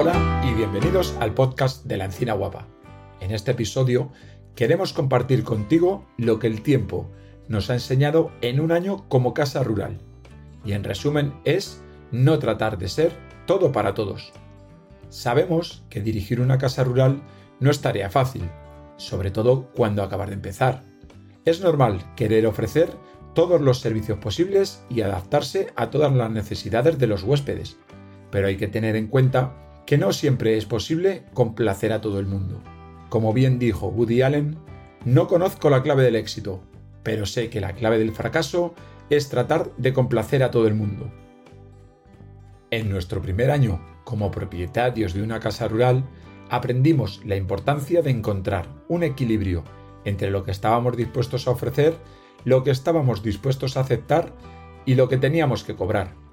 Hola y bienvenidos al podcast de la Encina Guapa. En este episodio queremos compartir contigo lo que el tiempo nos ha enseñado en un año como casa rural. Y en resumen es no tratar de ser todo para todos. Sabemos que dirigir una casa rural no es tarea fácil, sobre todo cuando acabar de empezar. Es normal querer ofrecer todos los servicios posibles y adaptarse a todas las necesidades de los huéspedes, pero hay que tener en cuenta que no siempre es posible complacer a todo el mundo. Como bien dijo Woody Allen, no conozco la clave del éxito, pero sé que la clave del fracaso es tratar de complacer a todo el mundo. En nuestro primer año como propietarios de una casa rural, aprendimos la importancia de encontrar un equilibrio entre lo que estábamos dispuestos a ofrecer, lo que estábamos dispuestos a aceptar y lo que teníamos que cobrar.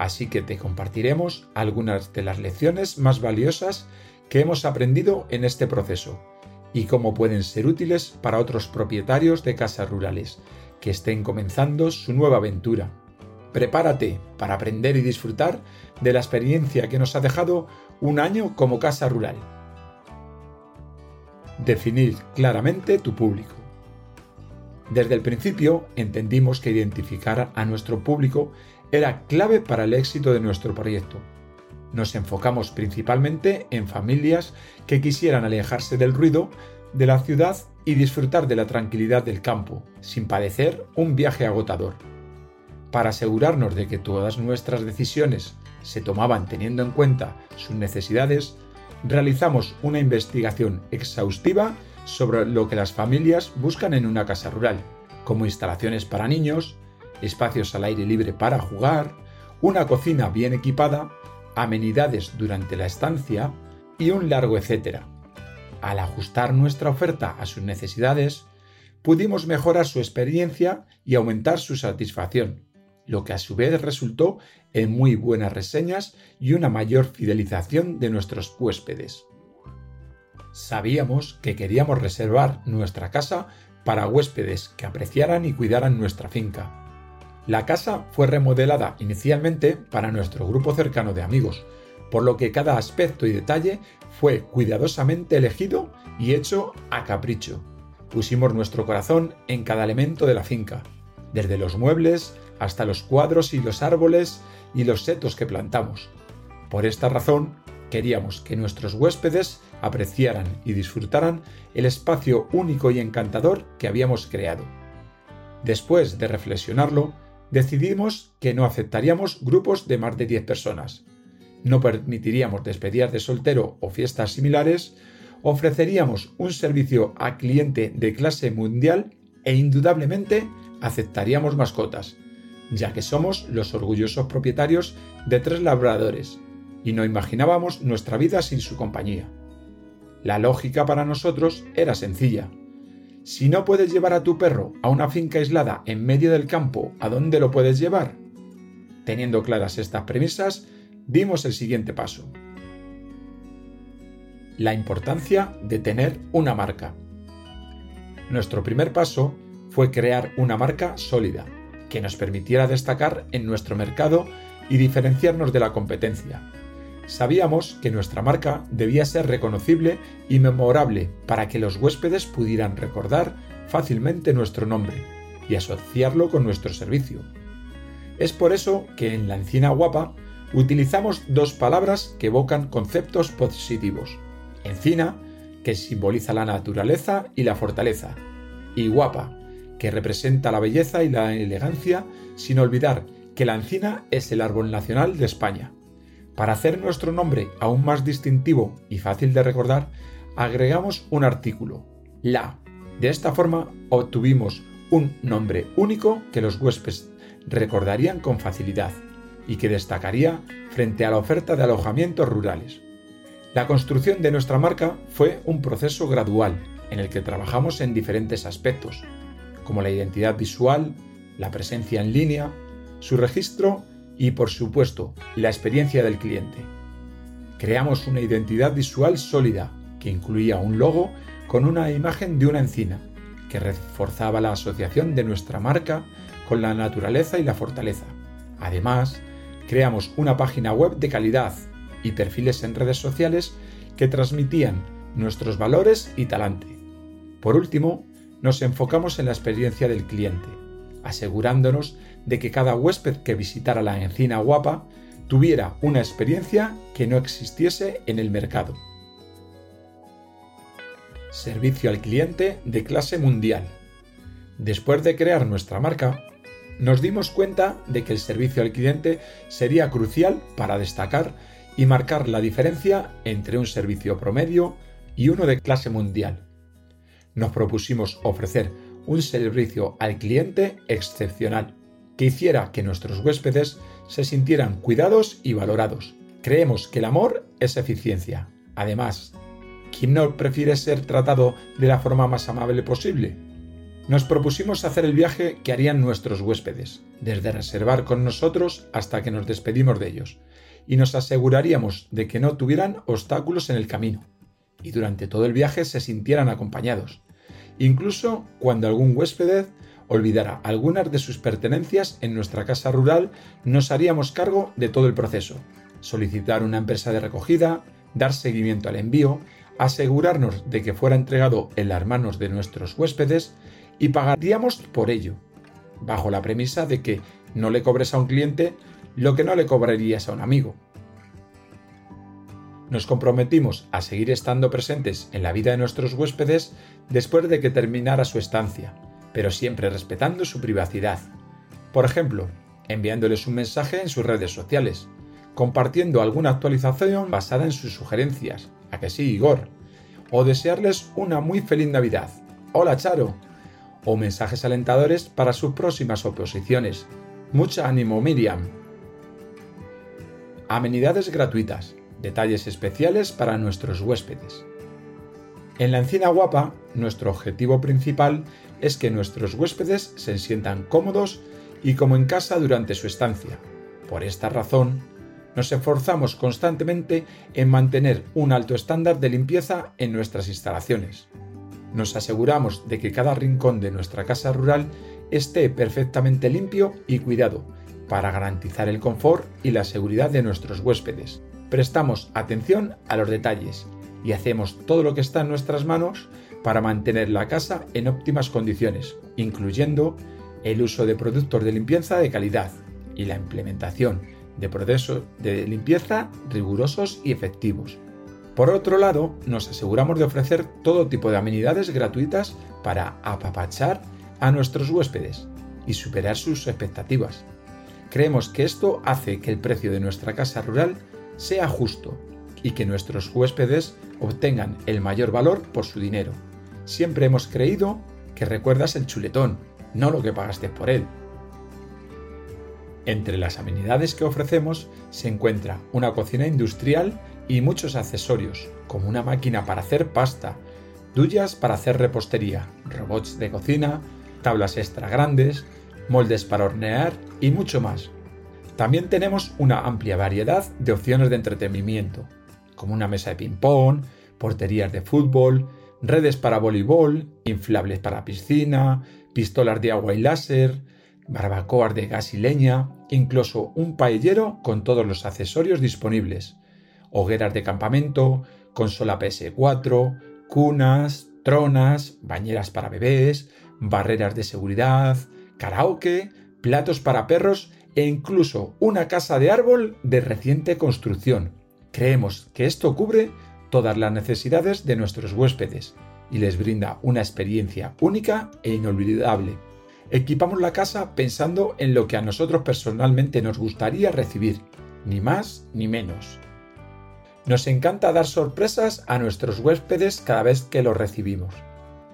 Así que te compartiremos algunas de las lecciones más valiosas que hemos aprendido en este proceso y cómo pueden ser útiles para otros propietarios de casas rurales que estén comenzando su nueva aventura. Prepárate para aprender y disfrutar de la experiencia que nos ha dejado un año como casa rural. Definir claramente tu público. Desde el principio entendimos que identificar a nuestro público era clave para el éxito de nuestro proyecto. Nos enfocamos principalmente en familias que quisieran alejarse del ruido de la ciudad y disfrutar de la tranquilidad del campo, sin padecer un viaje agotador. Para asegurarnos de que todas nuestras decisiones se tomaban teniendo en cuenta sus necesidades, realizamos una investigación exhaustiva sobre lo que las familias buscan en una casa rural, como instalaciones para niños, espacios al aire libre para jugar, una cocina bien equipada, amenidades durante la estancia y un largo etcétera. Al ajustar nuestra oferta a sus necesidades, pudimos mejorar su experiencia y aumentar su satisfacción, lo que a su vez resultó en muy buenas reseñas y una mayor fidelización de nuestros huéspedes. Sabíamos que queríamos reservar nuestra casa para huéspedes que apreciaran y cuidaran nuestra finca. La casa fue remodelada inicialmente para nuestro grupo cercano de amigos, por lo que cada aspecto y detalle fue cuidadosamente elegido y hecho a capricho. Pusimos nuestro corazón en cada elemento de la finca, desde los muebles hasta los cuadros y los árboles y los setos que plantamos. Por esta razón, queríamos que nuestros huéspedes apreciaran y disfrutaran el espacio único y encantador que habíamos creado. Después de reflexionarlo, decidimos que no aceptaríamos grupos de más de 10 personas. No permitiríamos despedidas de soltero o fiestas similares, ofreceríamos un servicio a cliente de clase mundial e indudablemente aceptaríamos mascotas, ya que somos los orgullosos propietarios de tres labradores y no imaginábamos nuestra vida sin su compañía. La lógica para nosotros era sencilla. Si no puedes llevar a tu perro a una finca aislada en medio del campo, ¿a dónde lo puedes llevar? Teniendo claras estas premisas, dimos el siguiente paso. La importancia de tener una marca. Nuestro primer paso fue crear una marca sólida, que nos permitiera destacar en nuestro mercado y diferenciarnos de la competencia. Sabíamos que nuestra marca debía ser reconocible y memorable para que los huéspedes pudieran recordar fácilmente nuestro nombre y asociarlo con nuestro servicio. Es por eso que en la encina guapa utilizamos dos palabras que evocan conceptos positivos. Encina, que simboliza la naturaleza y la fortaleza, y guapa, que representa la belleza y la elegancia, sin olvidar que la encina es el árbol nacional de España. Para hacer nuestro nombre aún más distintivo y fácil de recordar, agregamos un artículo, la. De esta forma obtuvimos un nombre único que los huéspedes recordarían con facilidad y que destacaría frente a la oferta de alojamientos rurales. La construcción de nuestra marca fue un proceso gradual en el que trabajamos en diferentes aspectos, como la identidad visual, la presencia en línea, su registro y, por supuesto, la experiencia del cliente. Creamos una identidad visual sólida que incluía un logo con una imagen de una encina, que reforzaba la asociación de nuestra marca con la naturaleza y la fortaleza. Además, creamos una página web de calidad y perfiles en redes sociales que transmitían nuestros valores y talante. Por último, nos enfocamos en la experiencia del cliente, asegurándonos de que cada huésped que visitara la encina guapa tuviera una experiencia que no existiese en el mercado. Servicio al cliente de clase mundial. Después de crear nuestra marca, nos dimos cuenta de que el servicio al cliente sería crucial para destacar y marcar la diferencia entre un servicio promedio y uno de clase mundial. Nos propusimos ofrecer un servicio al cliente excepcional, que hiciera que nuestros huéspedes se sintieran cuidados y valorados. Creemos que el amor es eficiencia. Además, ¿quién no prefiere ser tratado de la forma más amable posible? Nos propusimos hacer el viaje que harían nuestros huéspedes, desde reservar con nosotros hasta que nos despedimos de ellos, y nos aseguraríamos de que no tuvieran obstáculos en el camino, y durante todo el viaje se sintieran acompañados, incluso cuando algún huésped olvidara algunas de sus pertenencias en nuestra casa rural, nos haríamos cargo de todo el proceso, solicitar una empresa de recogida, dar seguimiento al envío, asegurarnos de que fuera entregado en las manos de nuestros huéspedes y pagaríamos por ello, bajo la premisa de que no le cobres a un cliente lo que no le cobrarías a un amigo. Nos comprometimos a seguir estando presentes en la vida de nuestros huéspedes después de que terminara su estancia, pero siempre respetando su privacidad. Por ejemplo, enviándoles un mensaje en sus redes sociales, compartiendo alguna actualización basada en sus sugerencias, a que sí, Igor, o desearles una muy feliz Navidad. Hola, Charo. O mensajes alentadores para sus próximas oposiciones. Mucha ánimo, Miriam. Amenidades gratuitas detalles especiales para nuestros huéspedes. En la Encina Guapa, nuestro objetivo principal es que nuestros huéspedes se sientan cómodos y como en casa durante su estancia. Por esta razón, nos esforzamos constantemente en mantener un alto estándar de limpieza en nuestras instalaciones. Nos aseguramos de que cada rincón de nuestra casa rural esté perfectamente limpio y cuidado para garantizar el confort y la seguridad de nuestros huéspedes prestamos atención a los detalles y hacemos todo lo que está en nuestras manos para mantener la casa en óptimas condiciones, incluyendo el uso de productos de limpieza de calidad y la implementación de procesos de limpieza rigurosos y efectivos. Por otro lado, nos aseguramos de ofrecer todo tipo de amenidades gratuitas para apapachar a nuestros huéspedes y superar sus expectativas. Creemos que esto hace que el precio de nuestra casa rural sea justo y que nuestros huéspedes obtengan el mayor valor por su dinero. Siempre hemos creído que recuerdas el chuletón, no lo que pagaste por él. Entre las amenidades que ofrecemos se encuentra una cocina industrial y muchos accesorios, como una máquina para hacer pasta, duyas para hacer repostería, robots de cocina, tablas extra grandes, moldes para hornear y mucho más. También tenemos una amplia variedad de opciones de entretenimiento, como una mesa de ping-pong, porterías de fútbol, redes para voleibol, inflables para piscina, pistolas de agua y láser, barbacoas de gas y leña, incluso un paellero con todos los accesorios disponibles, hogueras de campamento, consola PS4, cunas, tronas, bañeras para bebés, barreras de seguridad, karaoke, platos para perros e incluso una casa de árbol de reciente construcción. Creemos que esto cubre todas las necesidades de nuestros huéspedes y les brinda una experiencia única e inolvidable. Equipamos la casa pensando en lo que a nosotros personalmente nos gustaría recibir, ni más ni menos. Nos encanta dar sorpresas a nuestros huéspedes cada vez que los recibimos.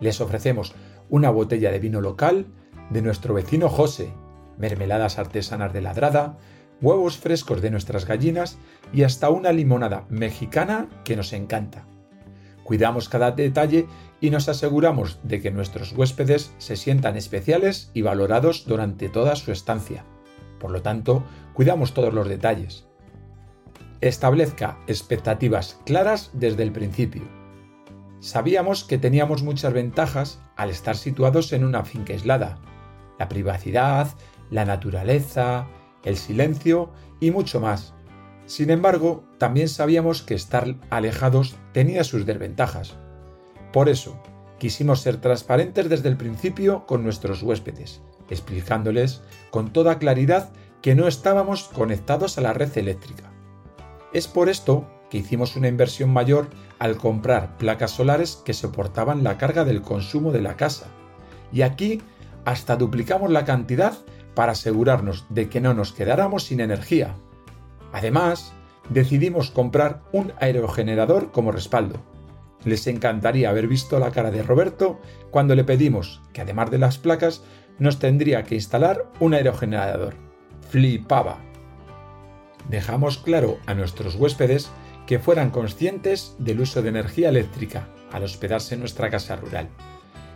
Les ofrecemos una botella de vino local de nuestro vecino José, mermeladas artesanas de ladrada, huevos frescos de nuestras gallinas y hasta una limonada mexicana que nos encanta. Cuidamos cada detalle y nos aseguramos de que nuestros huéspedes se sientan especiales y valorados durante toda su estancia. Por lo tanto, cuidamos todos los detalles. Establezca expectativas claras desde el principio. Sabíamos que teníamos muchas ventajas al estar situados en una finca aislada. La privacidad, la naturaleza, el silencio y mucho más. Sin embargo, también sabíamos que estar alejados tenía sus desventajas. Por eso, quisimos ser transparentes desde el principio con nuestros huéspedes, explicándoles con toda claridad que no estábamos conectados a la red eléctrica. Es por esto que hicimos una inversión mayor al comprar placas solares que soportaban la carga del consumo de la casa. Y aquí hasta duplicamos la cantidad para asegurarnos de que no nos quedáramos sin energía. Además, decidimos comprar un aerogenerador como respaldo. Les encantaría haber visto la cara de Roberto cuando le pedimos que además de las placas nos tendría que instalar un aerogenerador. Flipaba. Dejamos claro a nuestros huéspedes que fueran conscientes del uso de energía eléctrica al hospedarse en nuestra casa rural.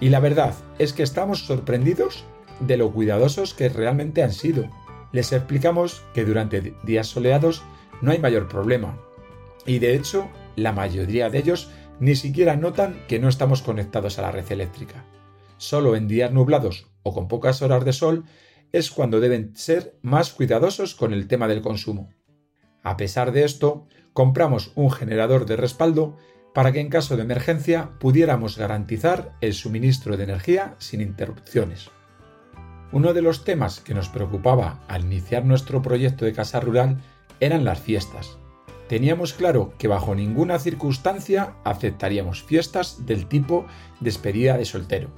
Y la verdad es que estamos sorprendidos de lo cuidadosos que realmente han sido. Les explicamos que durante días soleados no hay mayor problema. Y de hecho, la mayoría de ellos ni siquiera notan que no estamos conectados a la red eléctrica. Solo en días nublados o con pocas horas de sol es cuando deben ser más cuidadosos con el tema del consumo. A pesar de esto, compramos un generador de respaldo para que en caso de emergencia pudiéramos garantizar el suministro de energía sin interrupciones. Uno de los temas que nos preocupaba al iniciar nuestro proyecto de casa rural eran las fiestas. Teníamos claro que bajo ninguna circunstancia aceptaríamos fiestas del tipo despedida de soltero.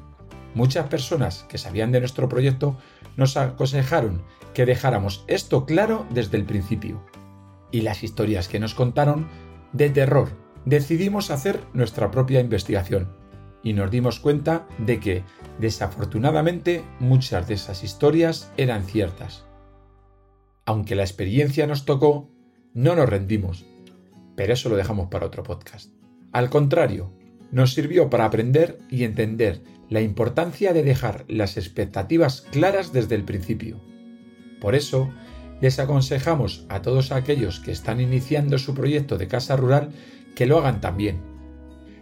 Muchas personas que sabían de nuestro proyecto nos aconsejaron que dejáramos esto claro desde el principio. Y las historias que nos contaron de terror, decidimos hacer nuestra propia investigación y nos dimos cuenta de que, desafortunadamente, muchas de esas historias eran ciertas. Aunque la experiencia nos tocó, no nos rendimos, pero eso lo dejamos para otro podcast. Al contrario, nos sirvió para aprender y entender la importancia de dejar las expectativas claras desde el principio. Por eso, les aconsejamos a todos aquellos que están iniciando su proyecto de casa rural que lo hagan también.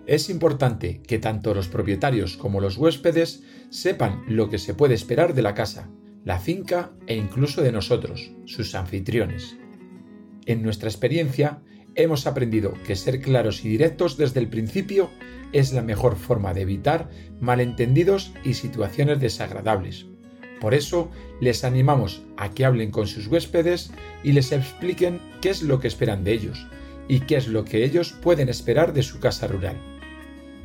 Es importante que tanto los propietarios como los huéspedes sepan lo que se puede esperar de la casa, la finca e incluso de nosotros, sus anfitriones. En nuestra experiencia, hemos aprendido que ser claros y directos desde el principio es la mejor forma de evitar malentendidos y situaciones desagradables. Por eso les animamos a que hablen con sus huéspedes y les expliquen qué es lo que esperan de ellos y qué es lo que ellos pueden esperar de su casa rural.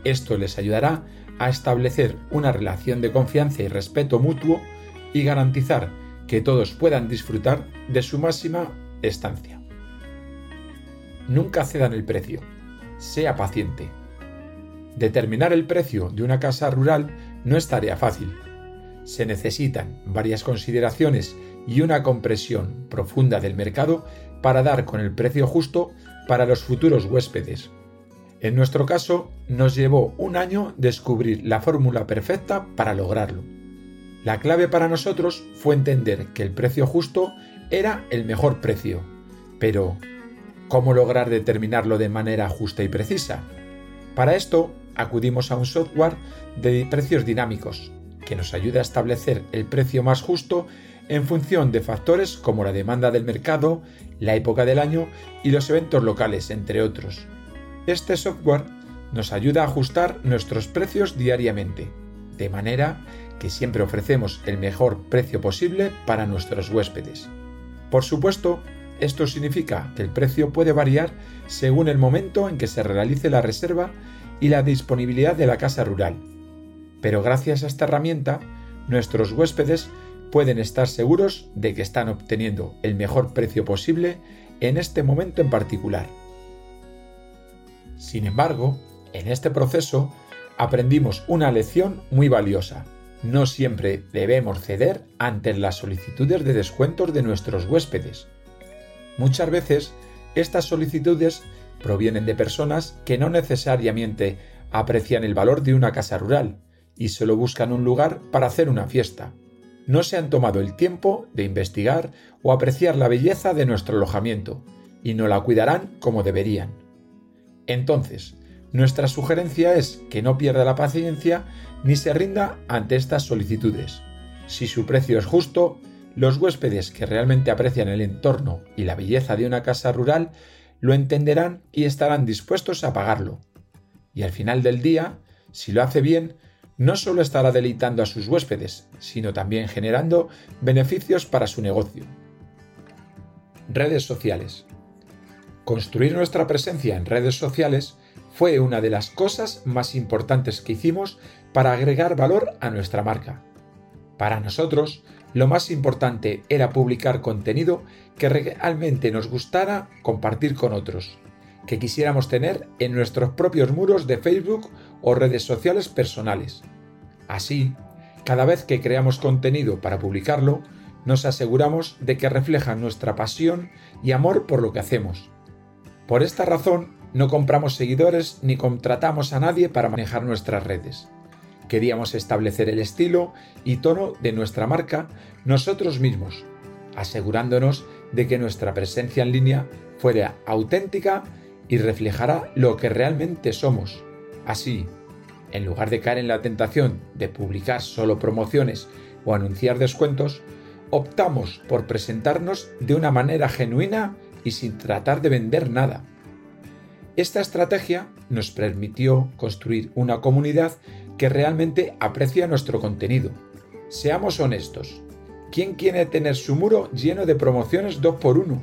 Esto les ayudará a establecer una relación de confianza y respeto mutuo y garantizar que todos puedan disfrutar de su máxima estancia. Nunca cedan el precio. Sea paciente. Determinar el precio de una casa rural no es tarea fácil. Se necesitan varias consideraciones y una compresión profunda del mercado para dar con el precio justo para los futuros huéspedes. En nuestro caso, nos llevó un año descubrir la fórmula perfecta para lograrlo. La clave para nosotros fue entender que el precio justo era el mejor precio. Pero, ¿cómo lograr determinarlo de manera justa y precisa? Para esto, acudimos a un software de precios dinámicos, que nos ayuda a establecer el precio más justo en función de factores como la demanda del mercado, la época del año y los eventos locales, entre otros. Este software nos ayuda a ajustar nuestros precios diariamente, de manera que siempre ofrecemos el mejor precio posible para nuestros huéspedes. Por supuesto, esto significa que el precio puede variar según el momento en que se realice la reserva y la disponibilidad de la casa rural. Pero gracias a esta herramienta, nuestros huéspedes pueden estar seguros de que están obteniendo el mejor precio posible en este momento en particular. Sin embargo, en este proceso aprendimos una lección muy valiosa. No siempre debemos ceder ante las solicitudes de descuentos de nuestros huéspedes. Muchas veces estas solicitudes provienen de personas que no necesariamente aprecian el valor de una casa rural y solo buscan un lugar para hacer una fiesta. No se han tomado el tiempo de investigar o apreciar la belleza de nuestro alojamiento y no la cuidarán como deberían. Entonces, nuestra sugerencia es que no pierda la paciencia ni se rinda ante estas solicitudes. Si su precio es justo, los huéspedes que realmente aprecian el entorno y la belleza de una casa rural lo entenderán y estarán dispuestos a pagarlo. Y al final del día, si lo hace bien, no solo estará deleitando a sus huéspedes, sino también generando beneficios para su negocio. Redes sociales. Construir nuestra presencia en redes sociales fue una de las cosas más importantes que hicimos para agregar valor a nuestra marca. Para nosotros, lo más importante era publicar contenido que realmente nos gustara compartir con otros, que quisiéramos tener en nuestros propios muros de Facebook o redes sociales personales. Así, cada vez que creamos contenido para publicarlo, nos aseguramos de que refleja nuestra pasión y amor por lo que hacemos. Por esta razón, no compramos seguidores ni contratamos a nadie para manejar nuestras redes. Queríamos establecer el estilo y tono de nuestra marca nosotros mismos, asegurándonos de que nuestra presencia en línea fuera auténtica y reflejara lo que realmente somos. Así, en lugar de caer en la tentación de publicar solo promociones o anunciar descuentos, optamos por presentarnos de una manera genuina y sin tratar de vender nada. Esta estrategia nos permitió construir una comunidad que realmente aprecia nuestro contenido. Seamos honestos. ¿Quién quiere tener su muro lleno de promociones 2x1?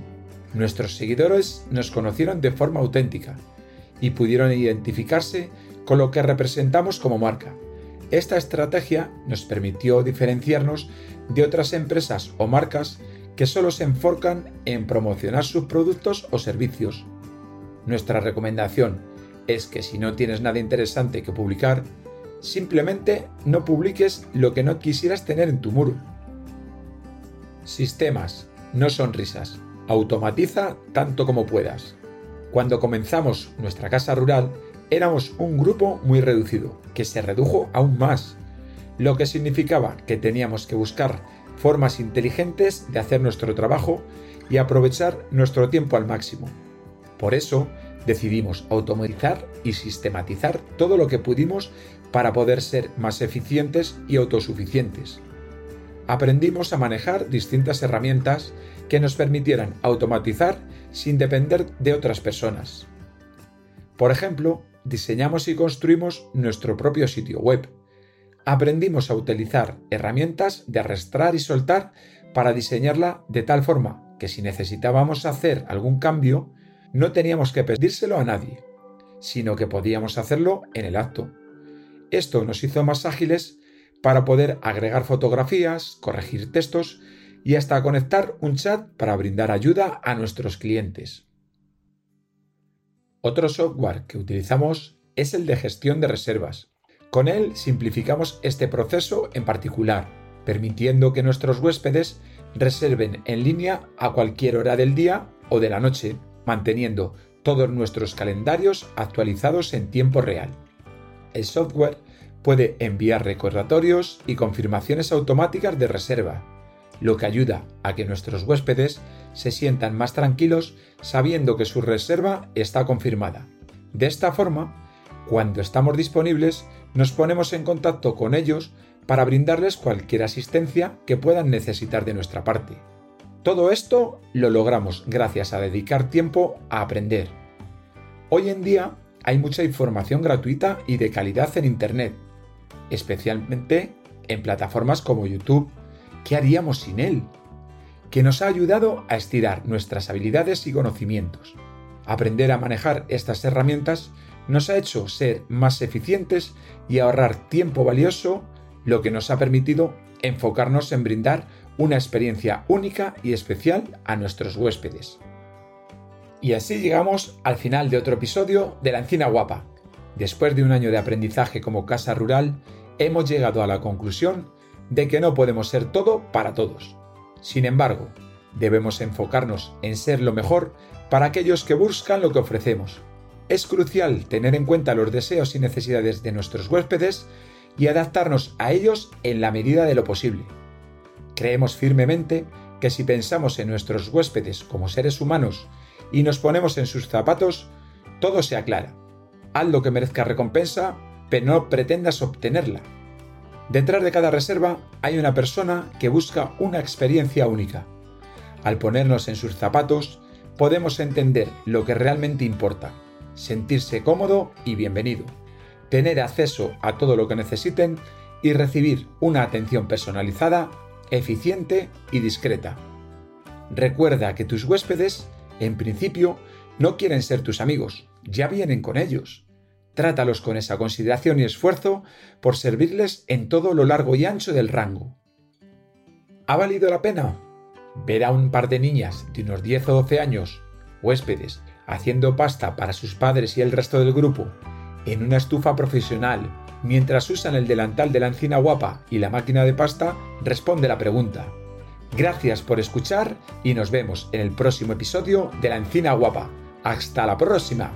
Nuestros seguidores nos conocieron de forma auténtica y pudieron identificarse con lo que representamos como marca. Esta estrategia nos permitió diferenciarnos de otras empresas o marcas que solo se enfocan en promocionar sus productos o servicios. Nuestra recomendación es que si no tienes nada interesante que publicar, Simplemente no publiques lo que no quisieras tener en tu muro. Sistemas, no sonrisas. Automatiza tanto como puedas. Cuando comenzamos nuestra casa rural, éramos un grupo muy reducido, que se redujo aún más, lo que significaba que teníamos que buscar formas inteligentes de hacer nuestro trabajo y aprovechar nuestro tiempo al máximo. Por eso decidimos automatizar y sistematizar todo lo que pudimos para poder ser más eficientes y autosuficientes. Aprendimos a manejar distintas herramientas que nos permitieran automatizar sin depender de otras personas. Por ejemplo, diseñamos y construimos nuestro propio sitio web. Aprendimos a utilizar herramientas de arrastrar y soltar para diseñarla de tal forma que si necesitábamos hacer algún cambio, no teníamos que pedírselo a nadie, sino que podíamos hacerlo en el acto. Esto nos hizo más ágiles para poder agregar fotografías, corregir textos y hasta conectar un chat para brindar ayuda a nuestros clientes. Otro software que utilizamos es el de gestión de reservas. Con él simplificamos este proceso en particular, permitiendo que nuestros huéspedes reserven en línea a cualquier hora del día o de la noche, manteniendo todos nuestros calendarios actualizados en tiempo real. El software puede enviar recordatorios y confirmaciones automáticas de reserva, lo que ayuda a que nuestros huéspedes se sientan más tranquilos sabiendo que su reserva está confirmada. De esta forma, cuando estamos disponibles, nos ponemos en contacto con ellos para brindarles cualquier asistencia que puedan necesitar de nuestra parte. Todo esto lo logramos gracias a dedicar tiempo a aprender. Hoy en día hay mucha información gratuita y de calidad en Internet, especialmente en plataformas como YouTube. ¿Qué haríamos sin él? Que nos ha ayudado a estirar nuestras habilidades y conocimientos. Aprender a manejar estas herramientas nos ha hecho ser más eficientes y ahorrar tiempo valioso, lo que nos ha permitido enfocarnos en brindar una experiencia única y especial a nuestros huéspedes. Y así llegamos al final de otro episodio de La Encina Guapa. Después de un año de aprendizaje como casa rural, hemos llegado a la conclusión de que no podemos ser todo para todos. Sin embargo, debemos enfocarnos en ser lo mejor para aquellos que buscan lo que ofrecemos. Es crucial tener en cuenta los deseos y necesidades de nuestros huéspedes y adaptarnos a ellos en la medida de lo posible. Creemos firmemente que si pensamos en nuestros huéspedes como seres humanos y nos ponemos en sus zapatos, todo se aclara. Haz lo que merezca recompensa, pero no pretendas obtenerla. Detrás de cada reserva hay una persona que busca una experiencia única. Al ponernos en sus zapatos, podemos entender lo que realmente importa, sentirse cómodo y bienvenido, tener acceso a todo lo que necesiten y recibir una atención personalizada, eficiente y discreta. Recuerda que tus huéspedes, en principio, no quieren ser tus amigos, ya vienen con ellos. Trátalos con esa consideración y esfuerzo por servirles en todo lo largo y ancho del rango. ¿Ha valido la pena? Ver a un par de niñas de unos 10 o 12 años, huéspedes, haciendo pasta para sus padres y el resto del grupo, en una estufa profesional, mientras usan el delantal de la encina guapa y la máquina de pasta, responde la pregunta. Gracias por escuchar y nos vemos en el próximo episodio de la encina guapa. Hasta la próxima.